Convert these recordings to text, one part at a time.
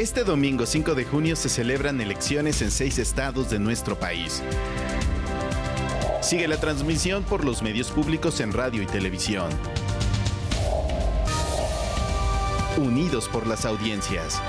Este domingo 5 de junio se celebran elecciones en seis estados de nuestro país. Sigue la transmisión por los medios públicos en radio y televisión. Unidos por las audiencias.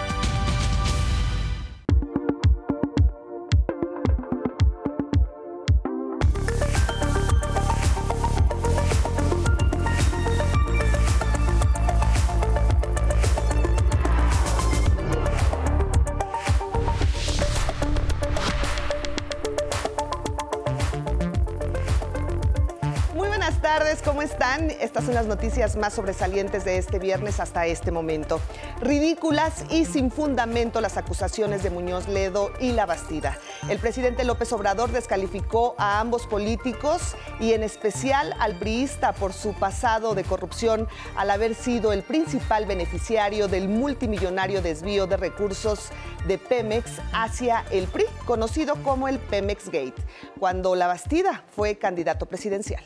Estas son las noticias más sobresalientes de este viernes hasta este momento. Ridículas y sin fundamento las acusaciones de Muñoz Ledo y La Bastida. El presidente López Obrador descalificó a ambos políticos y en especial al priista por su pasado de corrupción al haber sido el principal beneficiario del multimillonario desvío de recursos de Pemex hacia el PRI, conocido como el Pemex Gate, cuando La Bastida fue candidato presidencial.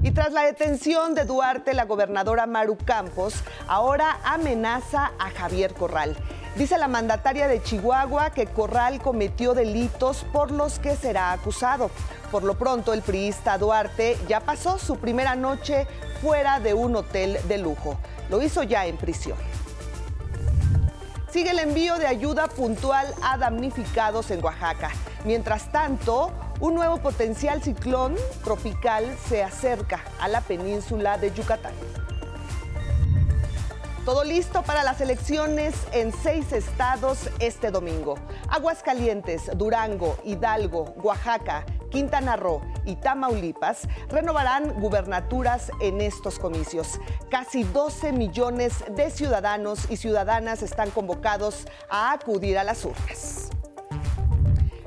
Y tras la detención de Duarte, la gobernadora Maru Campos ahora amenaza a Javier Corral. Dice la mandataria de Chihuahua que Corral cometió delitos por los que será acusado. Por lo pronto, el priista Duarte ya pasó su primera noche fuera de un hotel de lujo. Lo hizo ya en prisión. Sigue el envío de ayuda puntual a damnificados en Oaxaca. Mientras tanto, un nuevo potencial ciclón tropical se acerca a la península de Yucatán. Todo listo para las elecciones en seis estados este domingo. Aguascalientes, Durango, Hidalgo, Oaxaca, Quintana Roo y Tamaulipas renovarán gubernaturas en estos comicios. Casi 12 millones de ciudadanos y ciudadanas están convocados a acudir a las urnas.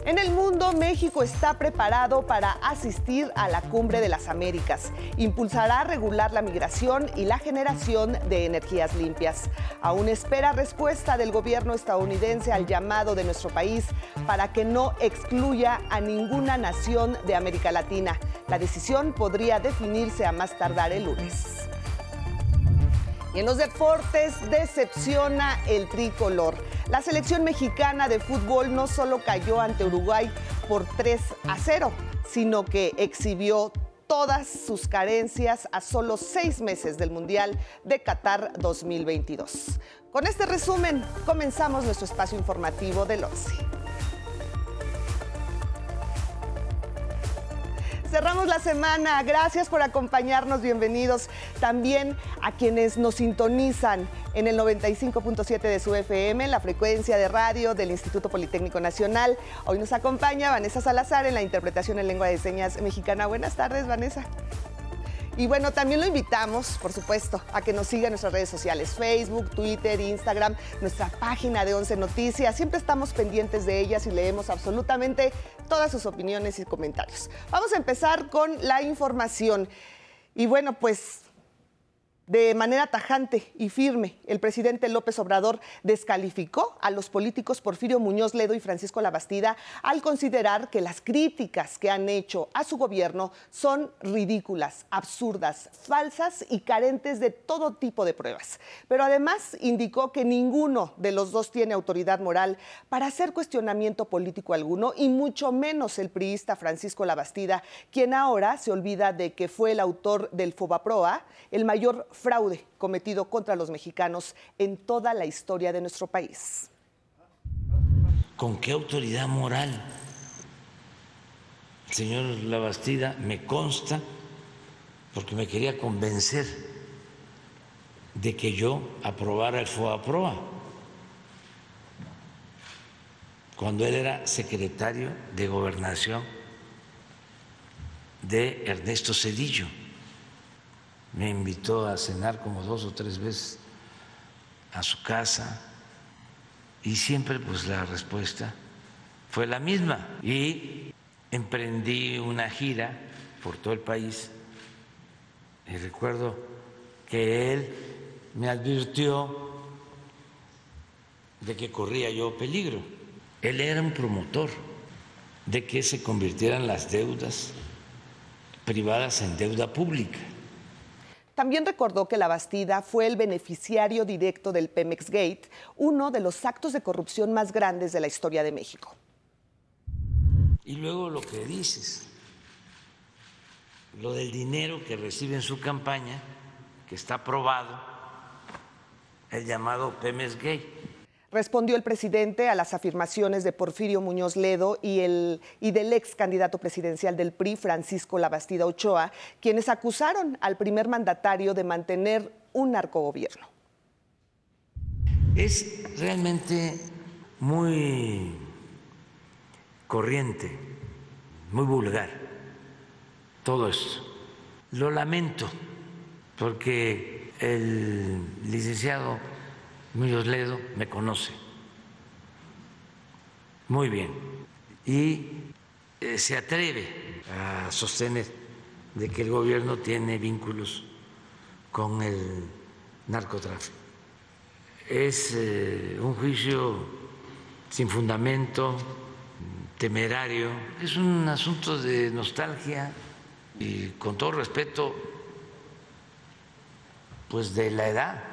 En el mundo, México está preparado para asistir a la Cumbre de las Américas. Impulsará regular la migración y la generación de energías limpias. Aún espera respuesta del gobierno estadounidense al llamado de nuestro país para que no excluya a ninguna nación de América Latina. La decisión podría definirse a más tardar el lunes. Y en los deportes decepciona el tricolor. La selección mexicana de fútbol no solo cayó ante Uruguay por 3 a 0, sino que exhibió todas sus carencias a solo seis meses del Mundial de Qatar 2022. Con este resumen, comenzamos nuestro espacio informativo del 11. Cerramos la semana. Gracias por acompañarnos. Bienvenidos también a quienes nos sintonizan en el 95.7 de su FM, la frecuencia de radio del Instituto Politécnico Nacional. Hoy nos acompaña Vanessa Salazar en la interpretación en lengua de señas mexicana. Buenas tardes, Vanessa. Y bueno, también lo invitamos, por supuesto, a que nos siga en nuestras redes sociales, Facebook, Twitter, Instagram, nuestra página de Once Noticias. Siempre estamos pendientes de ellas y leemos absolutamente todas sus opiniones y comentarios. Vamos a empezar con la información. Y bueno, pues de manera tajante y firme, el presidente López Obrador descalificó a los políticos Porfirio Muñoz Ledo y Francisco Labastida al considerar que las críticas que han hecho a su gobierno son ridículas, absurdas, falsas y carentes de todo tipo de pruebas. Pero además indicó que ninguno de los dos tiene autoridad moral para hacer cuestionamiento político alguno y mucho menos el priista Francisco Labastida, quien ahora se olvida de que fue el autor del Fobaproa, el mayor fraude cometido contra los mexicanos en toda la historia de nuestro país. ¿Con qué autoridad moral? El señor Labastida me consta, porque me quería convencer de que yo aprobara el FOAPROA, cuando él era secretario de gobernación de Ernesto Cedillo me invitó a cenar como dos o tres veces a su casa y siempre pues la respuesta fue la misma y emprendí una gira por todo el país y recuerdo que él me advirtió de que corría yo peligro. Él era un promotor de que se convirtieran las deudas privadas en deuda pública También recordó que la Bastida fue el beneficiario directo del Pemex Gate, uno de los actos de corrupción más grandes de la historia de México. Y luego lo que dices, lo del dinero que recibe en su campaña, que está aprobado, el llamado Pemex Gate respondió el presidente a las afirmaciones de Porfirio Muñoz Ledo y, el, y del ex candidato presidencial del PRI, Francisco Labastida Ochoa, quienes acusaron al primer mandatario de mantener un narcogobierno. Es realmente muy corriente, muy vulgar todo esto. Lo lamento porque el licenciado Muñoz Ledo me conoce. Muy bien. Y eh, se atreve a sostener de que el gobierno tiene vínculos con el narcotráfico. Es eh, un juicio sin fundamento, temerario, es un asunto de nostalgia y con todo respeto, pues de la edad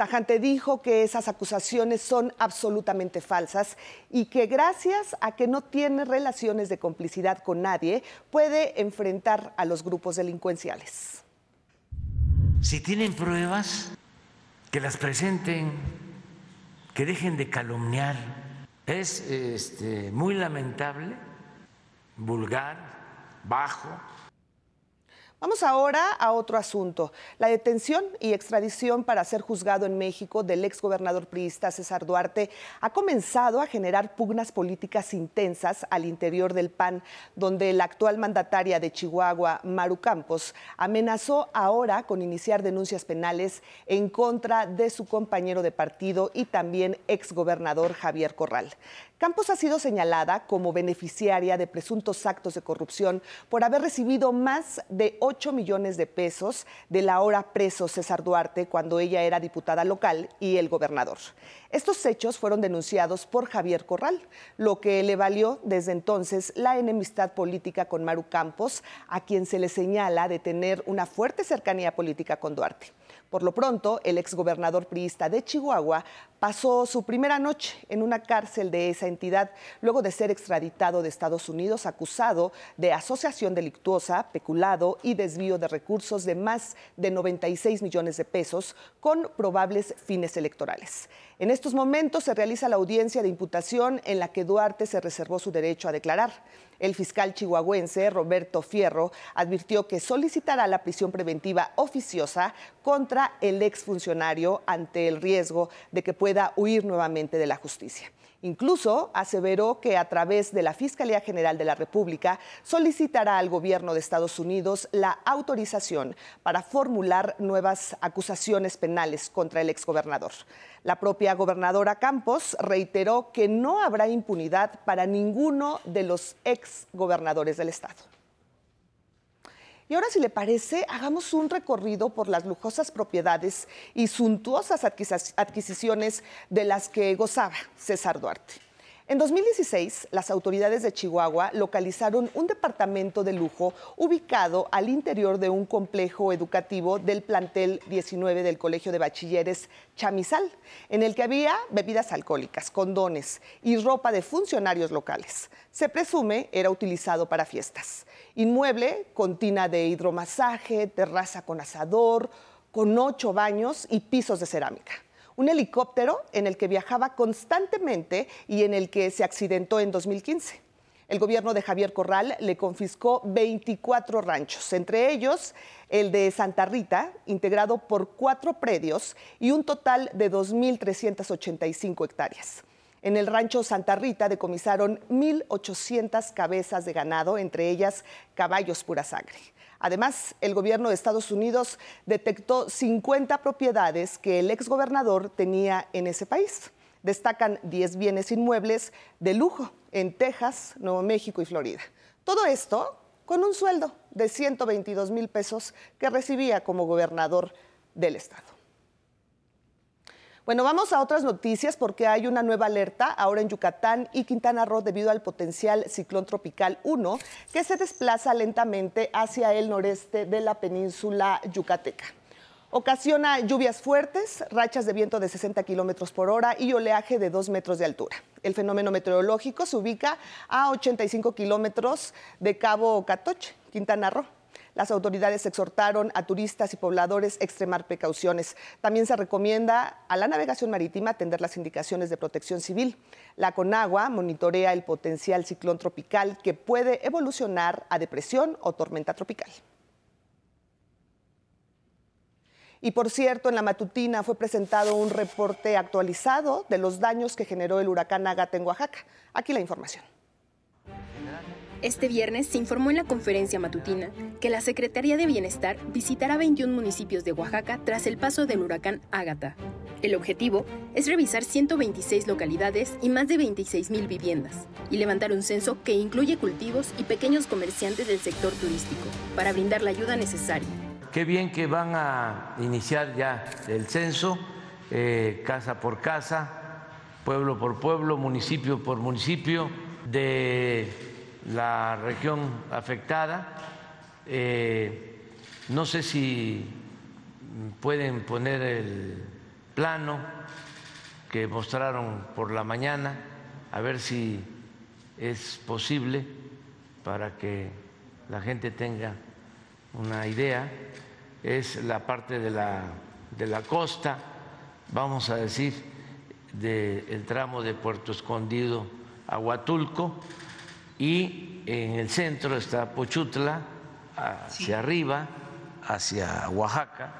Tajante dijo que esas acusaciones son absolutamente falsas y que gracias a que no tiene relaciones de complicidad con nadie, puede enfrentar a los grupos delincuenciales. Si tienen pruebas, que las presenten, que dejen de calumniar. Es este, muy lamentable, vulgar, bajo, Vamos ahora a otro asunto, la detención y extradición para ser juzgado en México del exgobernador priista César Duarte ha comenzado a generar pugnas políticas intensas al interior del PAN, donde la actual mandataria de Chihuahua, Maru Campos, amenazó ahora con iniciar denuncias penales en contra de su compañero de partido y también exgobernador Javier Corral. Campos ha sido señalada como beneficiaria de presuntos actos de corrupción por haber recibido más de 8 millones de pesos del ahora preso César Duarte cuando ella era diputada local y el gobernador. Estos hechos fueron denunciados por Javier Corral, lo que le valió desde entonces la enemistad política con Maru Campos, a quien se le señala de tener una fuerte cercanía política con Duarte. Por lo pronto, el exgobernador priista de Chihuahua pasó su primera noche en una cárcel de esa entidad luego de ser extraditado de Estados Unidos acusado de asociación delictuosa, peculado y desvío de recursos de más de 96 millones de pesos con probables fines electorales. En estos momentos se realiza la audiencia de imputación en la que Duarte se reservó su derecho a declarar. El fiscal chihuahuense Roberto Fierro advirtió que solicitará la prisión preventiva oficiosa contra el exfuncionario ante el riesgo de que pueda huir nuevamente de la justicia. Incluso aseveró que a través de la Fiscalía General de la República solicitará al gobierno de Estados Unidos la autorización para formular nuevas acusaciones penales contra el exgobernador. La propia gobernadora Campos reiteró que no habrá impunidad para ninguno de los exgobernadores del Estado. Y ahora, si le parece, hagamos un recorrido por las lujosas propiedades y suntuosas adquisiciones de las que gozaba César Duarte. En 2016, las autoridades de Chihuahua localizaron un departamento de lujo ubicado al interior de un complejo educativo del plantel 19 del Colegio de Bachilleres Chamizal, en el que había bebidas alcohólicas, condones y ropa de funcionarios locales. Se presume era utilizado para fiestas. Inmueble con tina de hidromasaje, terraza con asador, con ocho baños y pisos de cerámica un helicóptero en el que viajaba constantemente y en el que se accidentó en 2015. El gobierno de Javier Corral le confiscó 24 ranchos, entre ellos el de Santa Rita, integrado por cuatro predios y un total de 2.385 hectáreas. En el rancho Santa Rita decomisaron 1.800 cabezas de ganado, entre ellas caballos pura sangre. Además, el gobierno de Estados Unidos detectó 50 propiedades que el exgobernador tenía en ese país. Destacan 10 bienes inmuebles de lujo en Texas, Nuevo México y Florida. Todo esto con un sueldo de 122 mil pesos que recibía como gobernador del estado. Bueno, vamos a otras noticias porque hay una nueva alerta ahora en Yucatán y Quintana Roo debido al potencial ciclón tropical 1 que se desplaza lentamente hacia el noreste de la península yucateca. Ocasiona lluvias fuertes, rachas de viento de 60 kilómetros por hora y oleaje de 2 metros de altura. El fenómeno meteorológico se ubica a 85 kilómetros de Cabo Catoche, Quintana Roo. Las autoridades exhortaron a turistas y pobladores a extremar precauciones. También se recomienda a la navegación marítima atender las indicaciones de protección civil. La Conagua monitorea el potencial ciclón tropical que puede evolucionar a depresión o tormenta tropical. Y por cierto, en la matutina fue presentado un reporte actualizado de los daños que generó el huracán Ágata en Oaxaca. Aquí la información. Este viernes se informó en la conferencia matutina que la Secretaría de Bienestar visitará 21 municipios de Oaxaca tras el paso del huracán Ágata. El objetivo es revisar 126 localidades y más de 26 mil viviendas y levantar un censo que incluye cultivos y pequeños comerciantes del sector turístico para brindar la ayuda necesaria. Qué bien que van a iniciar ya el censo, eh, casa por casa, pueblo por pueblo, municipio por municipio, de la región afectada. Eh, no sé si pueden poner el plano que mostraron por la mañana, a ver si es posible para que la gente tenga una idea. Es la parte de la, de la costa, vamos a decir, del tramo de Puerto Escondido a Huatulco y en el centro está Pochutla, hacia arriba, hacia Oaxaca.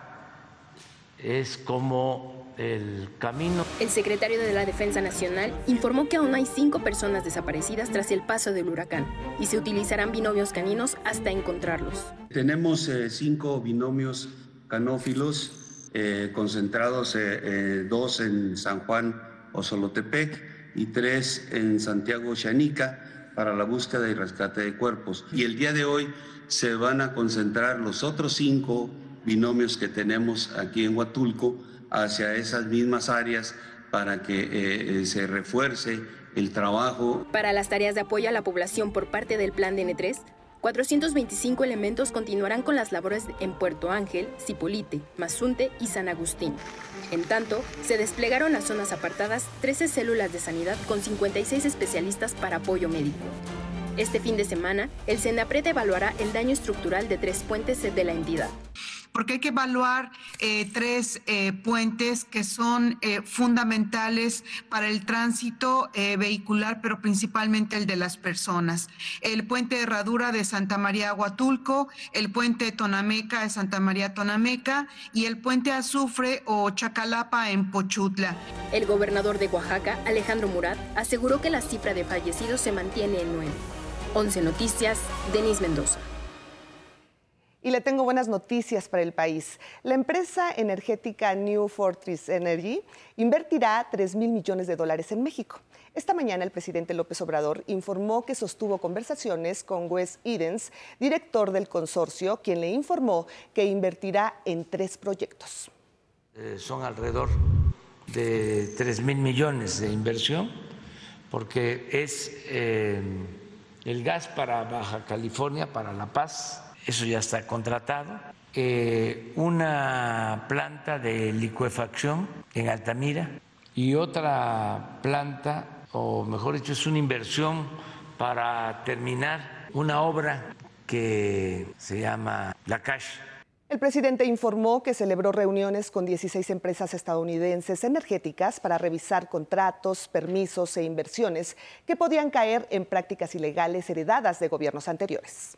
Es como el camino. El secretario de la Defensa Nacional informó que aún hay cinco personas desaparecidas tras el paso del huracán y se utilizarán binomios caninos hasta encontrarlos. Tenemos eh, cinco binomios canófilos eh, concentrados, eh, dos en San Juan Osolotepec y tres en Santiago Xanica para la búsqueda y rescate de cuerpos. Y el día de hoy se van a concentrar los otros cinco binomios que tenemos aquí en Huatulco hacia esas mismas áreas para que eh, eh, se refuerce el trabajo. Para las tareas de apoyo a la población por parte del Plan DN3, 425 elementos continuarán con las labores en Puerto Ángel, Cipolite, Mazunte y San Agustín. En tanto, se desplegaron las zonas apartadas 13 células de sanidad con 56 especialistas para apoyo médico. Este fin de semana, el CENAPRED evaluará el daño estructural de tres puentes de la entidad porque hay que evaluar eh, tres eh, puentes que son eh, fundamentales para el tránsito vehicular, pero principalmente el de las personas. El puente de Herradura de Santa María Huatulco, el puente Tonameca de Santa María Tonameca y el puente Azufre o Chacalapa en Pochutla. El gobernador de Oaxaca, Alejandro Murat, aseguró que la cifra de fallecidos se mantiene en nueve. 11 Noticias, Denis Mendoza. Y le tengo buenas noticias para el país. La empresa energética New Fortress Energy invertirá 3 mil millones de dólares en México. Esta mañana el presidente López Obrador informó que sostuvo conversaciones con Wes Edens, director del consorcio, quien le informó que invertirá en tres proyectos. Eh, son alrededor de 3 mil millones de inversión, porque es eh, el gas para Baja California, para La Paz, eso ya está contratado. Eh, una planta de licuefacción en Altamira y otra planta, o mejor dicho, es una inversión para terminar una obra que se llama La Cash. El presidente informó que celebró reuniones con 16 empresas estadounidenses energéticas para revisar contratos, permisos e inversiones que podían caer en prácticas ilegales heredadas de gobiernos anteriores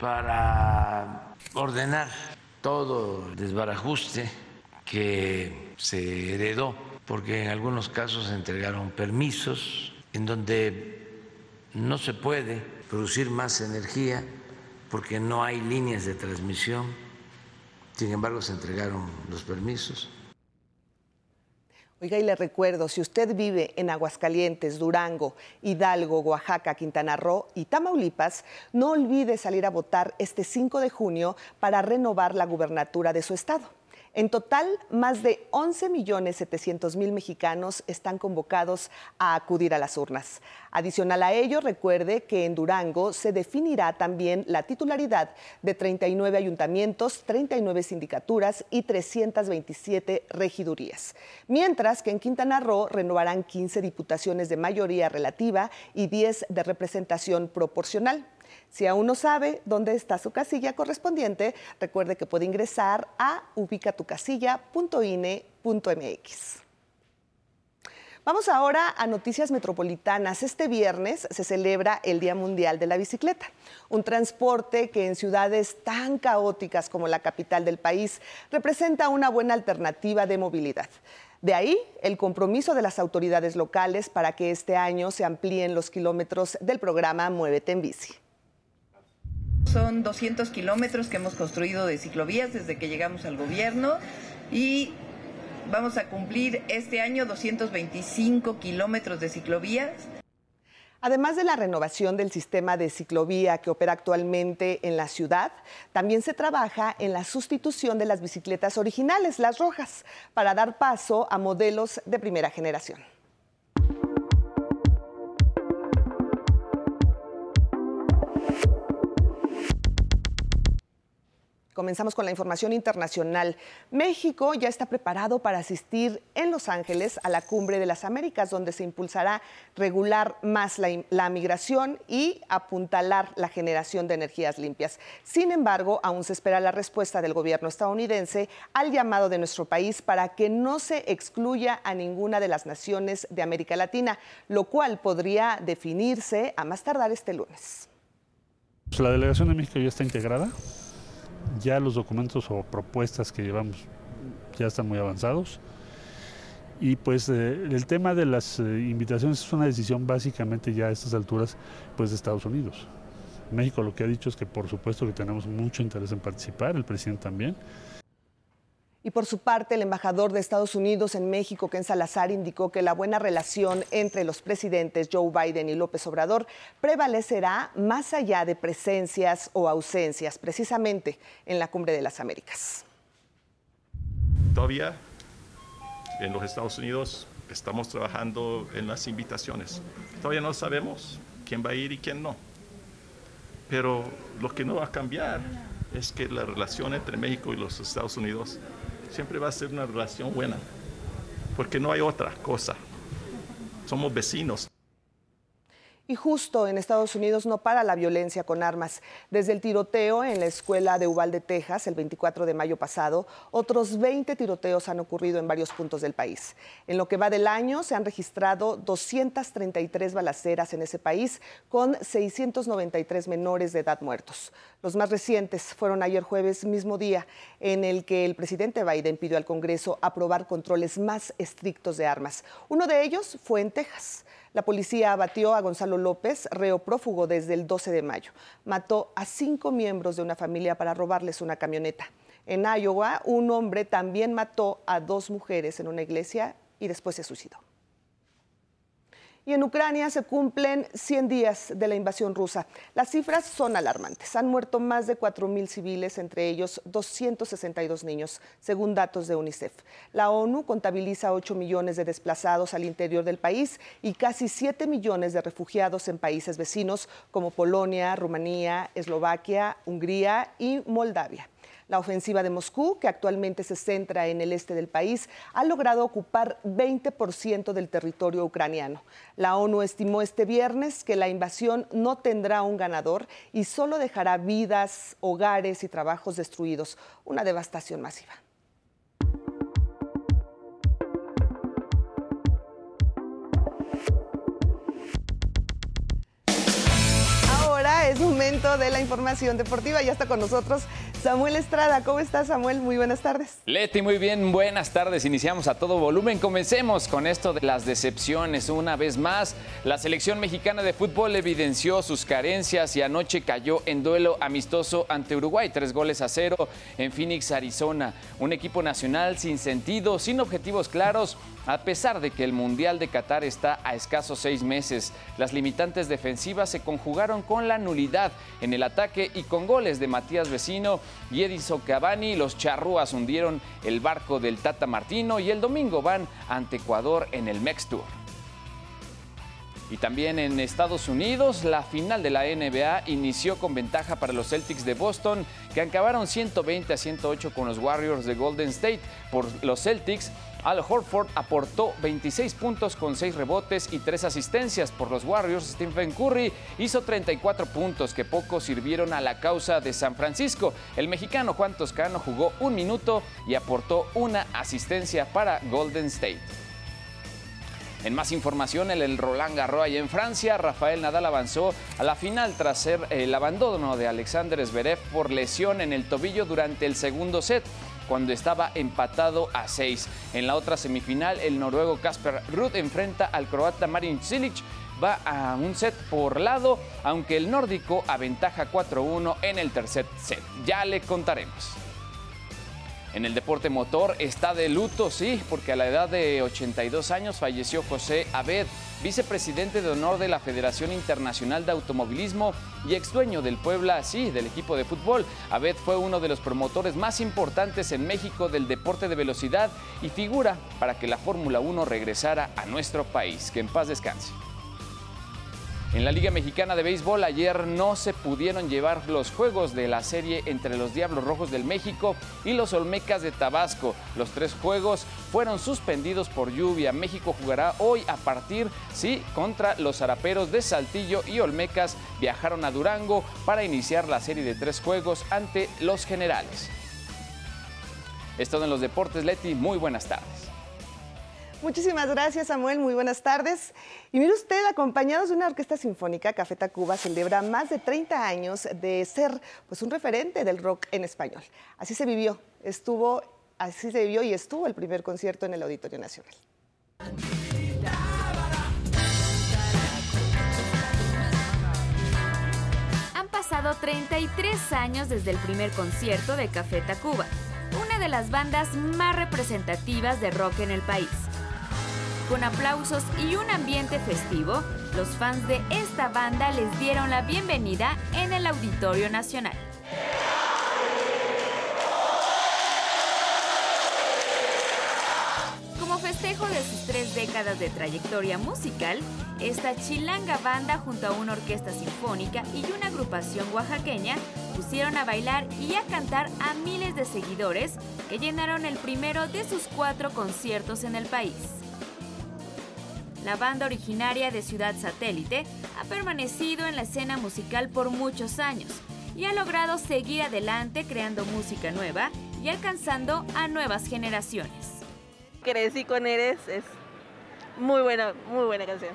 para ordenar todo el desbarajuste que se heredó, porque en algunos casos se entregaron permisos en donde no se puede producir más energía porque no hay líneas de transmisión, sin embargo se entregaron los permisos. Oiga, y le recuerdo, si usted vive en Aguascalientes, Durango, Hidalgo, Oaxaca, Quintana Roo y Tamaulipas, no olvide salir a votar este 5 de junio para renovar la gubernatura de su estado. En total, más de 11.700.000 mexicanos están convocados a acudir a las urnas. Adicional a ello, recuerde que en Durango se definirá también la titularidad de 39 ayuntamientos, 39 sindicaturas y 327 regidurías. Mientras que en Quintana Roo renovarán 15 diputaciones de mayoría relativa y 10 de representación proporcional. Si aún no sabe dónde está su casilla correspondiente, recuerde que puede ingresar a ubicatucasilla.ine.mx. Vamos ahora a noticias metropolitanas. Este viernes se celebra el Día Mundial de la Bicicleta, un transporte que en ciudades tan caóticas como la capital del país representa una buena alternativa de movilidad. De ahí el compromiso de las autoridades locales para que este año se amplíen los kilómetros del programa Muévete en Bici. Son 200 kilómetros que hemos construido de ciclovías desde que llegamos al gobierno y vamos a cumplir este año 225 kilómetros de ciclovías. Además de la renovación del sistema de ciclovía que opera actualmente en la ciudad, también se trabaja en la sustitución de las bicicletas originales, las rojas, para dar paso a modelos de primera generación. Comenzamos con la información internacional. México ya está preparado para asistir en Los Ángeles a la Cumbre de las Américas, donde se impulsará regular más la, migración y apuntalar la generación de energías limpias. Sin embargo, aún se espera la respuesta del gobierno estadounidense al llamado de nuestro país para que no se excluya a ninguna de las naciones de América Latina, lo cual podría definirse a más tardar este lunes. Pues la delegación de México ya está integrada ya los documentos o propuestas que llevamos ya están muy avanzados. Y pues eh, el tema de las eh, invitaciones es una decisión básicamente ya a estas alturas pues de Estados Unidos. México lo que ha dicho es que por supuesto que tenemos mucho interés en participar, el presidente también. Y por su parte, el embajador de Estados Unidos en México, Ken Salazar, indicó que la buena relación entre los presidentes Joe Biden y López Obrador prevalecerá más allá de presencias o ausencias, precisamente en la Cumbre de las Américas. Todavía en los Estados Unidos estamos trabajando en las invitaciones. Todavía no sabemos quién va a ir y quién no. Pero lo que no va a cambiar es que la relación entre México y los Estados Unidos siempre va a ser una relación buena, porque no hay otra cosa. Somos vecinos. Y justo en Estados Unidos no para la violencia con armas. Desde el tiroteo en la escuela de Uvalde, Texas, el 24 de mayo pasado, otros 20 tiroteos han ocurrido en varios puntos del país. En lo que va del año, se han registrado 233 balaceras en ese país, con 693 menores de edad muertos. Los más recientes fueron ayer jueves, mismo día, en el que el presidente Biden pidió al Congreso aprobar controles más estrictos de armas. Uno de ellos fue en Texas. La policía abatió a Gonzalo López, reo prófugo desde el 12 de mayo. Mató a cinco miembros de una familia para robarles una camioneta. En Iowa, un hombre también mató a dos mujeres en una iglesia y después se suicidó. Y en Ucrania se cumplen 100 días de la invasión rusa. Las cifras son alarmantes. Han muerto más de 4.000 civiles, entre ellos 262 niños, según datos de UNICEF. La ONU contabiliza 8 millones de desplazados al interior del país y casi 7 millones de refugiados en países vecinos como Polonia, Rumanía, Eslovaquia, Hungría y Moldavia. La ofensiva de Moscú, que actualmente se centra en el este del país, ha logrado ocupar 20% del territorio ucraniano. La ONU estimó este viernes que la invasión no tendrá un ganador y solo dejará vidas, hogares y trabajos destruidos, una devastación masiva. Es momento de la información deportiva. Ya está con nosotros Samuel Estrada, ¿cómo estás Samuel? Muy buenas tardes. Leti, muy bien, buenas tardes. Iniciamos a todo volumen. Comencemos con esto de las decepciones. Una vez más, la selección mexicana de fútbol evidenció sus carencias y anoche cayó en duelo amistoso ante Uruguay, tres goles a cero en Phoenix, Arizona. Un equipo nacional sin sentido, sin objetivos claros a pesar de que el Mundial de Qatar está a escasos seis meses. Las limitantes defensivas se conjugaron con la nulidad en el ataque y con goles de Matías Vecino y Edison Cavani, los charrúas hundieron el barco del Tata Martino y el domingo van ante Ecuador en el Mex Tour. Y también en Estados Unidos, la final de la NBA inició con ventaja para los Celtics de Boston, que acabaron 120 a 108 con los Warriors de Golden State. Por los Celtics, Al Horford aportó 26 puntos con 6 rebotes y 3 asistencias. Por los Warriors, Stephen Curry hizo 34 puntos que poco sirvieron a la causa de San Francisco. El mexicano Juan Toscano jugó un minuto y aportó una asistencia para Golden State. En más información, en el Roland Garros en Francia, Rafael Nadal avanzó a la final tras ser el abandono de Alexander Zverev por lesión en el tobillo durante el segundo set cuando estaba empatado a seis. En la otra semifinal, el noruego Kasper Ruud enfrenta al croata Marin Cilic. Va a un set por lado, aunque el nórdico aventaja 4-1 en el tercer set. Ya le contaremos. En el deporte motor está de luto, sí, porque a la edad de 82 años falleció José Abed, vicepresidente de honor de la Federación Internacional de Automovilismo y ex dueño del Puebla, sí, del equipo de fútbol. Abed fue uno de los promotores más importantes en México del deporte de velocidad y figura para que la Fórmula 1 regresara a nuestro país. Que en paz descanse. En la Liga Mexicana de Béisbol ayer no se pudieron llevar los juegos de la serie entre los Diablos Rojos del México y los Olmecas de Tabasco. Los tres juegos fueron suspendidos por lluvia. México jugará hoy a partir, sí, contra los Zaraperos de Saltillo y Olmecas viajaron a Durango para iniciar la serie de tres juegos ante los Generales. Es todo en los deportes, Leti. Muy buenas tardes. Muchísimas gracias, Samuel. Muy buenas tardes. Y mire usted, acompañados de una orquesta sinfónica, Café Tacuba celebra más de 30 años de ser pues, un referente del rock en español. Así se vivió, estuvo, así se vivió y estuvo el primer concierto en el Auditorio Nacional. Han pasado 33 años desde el primer concierto de Café Tacuba, una de las bandas más representativas de rock en el país. Con aplausos y un ambiente festivo, los fans de esta banda les dieron la bienvenida en el Auditorio Nacional. Como festejo de sus tres décadas de trayectoria musical, esta chilanga banda junto a una orquesta sinfónica y una agrupación oaxaqueña pusieron a bailar y a cantar a miles de seguidores que llenaron el primero de sus cuatro conciertos en el país. La banda originaria de Ciudad Satélite ha permanecido en la escena musical por muchos años y ha logrado seguir adelante creando música nueva y alcanzando a nuevas generaciones. Crecí con Eres, es muy buena, muy buena canción.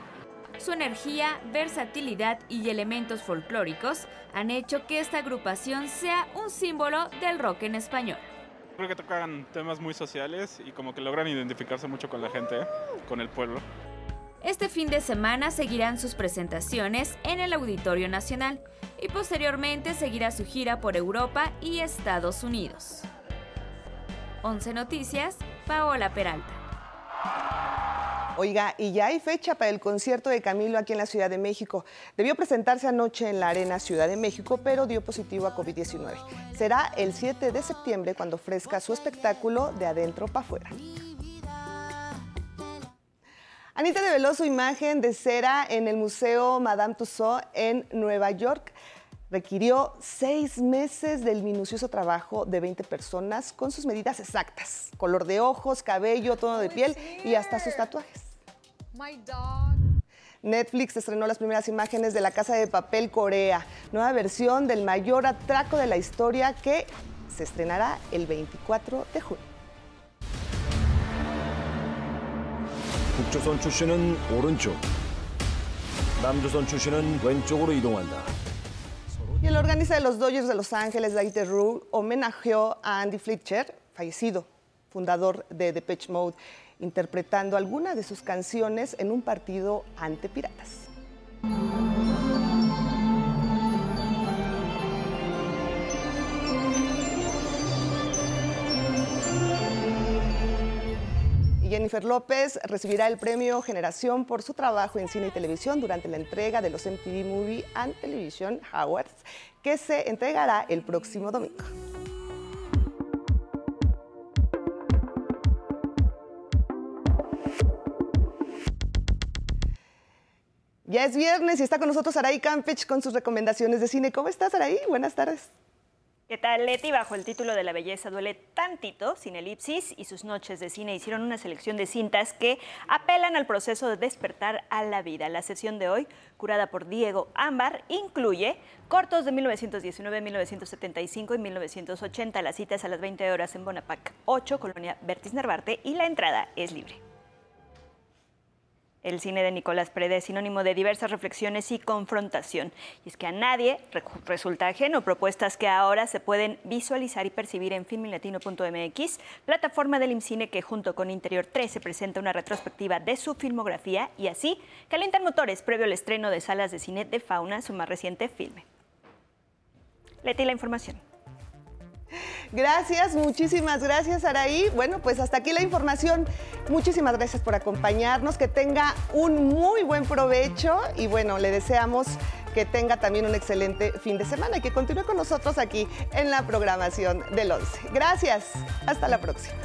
Su energía, versatilidad y elementos folclóricos han hecho que esta agrupación sea un símbolo del rock en español. Creo que tocan temas muy sociales y como que logran identificarse mucho con la gente, con el pueblo. Este fin de semana seguirán sus presentaciones en el Auditorio Nacional y posteriormente seguirá su gira por Europa y Estados Unidos. 11 Noticias, Paola Peralta. Oiga, y ya hay fecha para el concierto de Camilo aquí en la Ciudad de México. Debió presentarse anoche en la Arena Ciudad de México, pero dio positivo a COVID-19. Será el 7 de septiembre cuando ofrezca su espectáculo de adentro para afuera. Anita reveló su imagen de cera en el Museo Madame Tussauds en Nueva York. Requirió seis meses del minucioso trabajo de 20 personas con sus medidas exactas, color de ojos, cabello, tono de piel y hasta sus tatuajes. Netflix estrenó las primeras imágenes de La Casa de Papel Corea, nueva versión del mayor atraco de la historia que se estrenará el 24 de junio. 북조선 출신은 오른쪽, 남조선 출신은 왼쪽으로 이동한다. Y el organista de los Dodgers de Los Ángeles, David Rule, homenajeó a Andy Fletcher, fallecido, fundador de Depeche Mode, interpretando algunas de sus canciones en un partido ante Piratas. Y en Jennifer López recibirá el premio Generación por su trabajo en cine y televisión durante la entrega de los MTV Movie and Television Awards, que se entregará el próximo domingo. Ya es viernes y está con nosotros Araí Campech con sus recomendaciones de cine. ¿Cómo estás, Araí? Buenas tardes. ¿Qué tal, Leti? Bajo el título de La belleza duele tantito, Sin Elipsis y sus noches de cine hicieron una selección de cintas que apelan al proceso de despertar a la vida. La sesión de hoy, curada por Diego Ámbar, incluye cortos de 1919, 1975 y 1980. La cita es a las 20 horas en Bonapac 8, Colonia Bertis Narvarte, y la entrada es libre. El cine de Nicolás Prede es sinónimo de diversas reflexiones y confrontación. Y es que a nadie resulta ajeno propuestas que ahora se pueden visualizar y percibir en filmlatino.mx, plataforma del IMCINE que junto con Interior 13 presenta una retrospectiva de su filmografía y así calientan motores previo al estreno de salas de cine de Fauna, su más reciente filme. Leti la información. Gracias, muchísimas gracias, Araí. Bueno, pues hasta aquí la información. Muchísimas gracias por acompañarnos, que tenga un muy buen provecho y bueno, le deseamos que tenga también un excelente fin de semana y que continúe con nosotros aquí en la programación del 11. Gracias, hasta la próxima.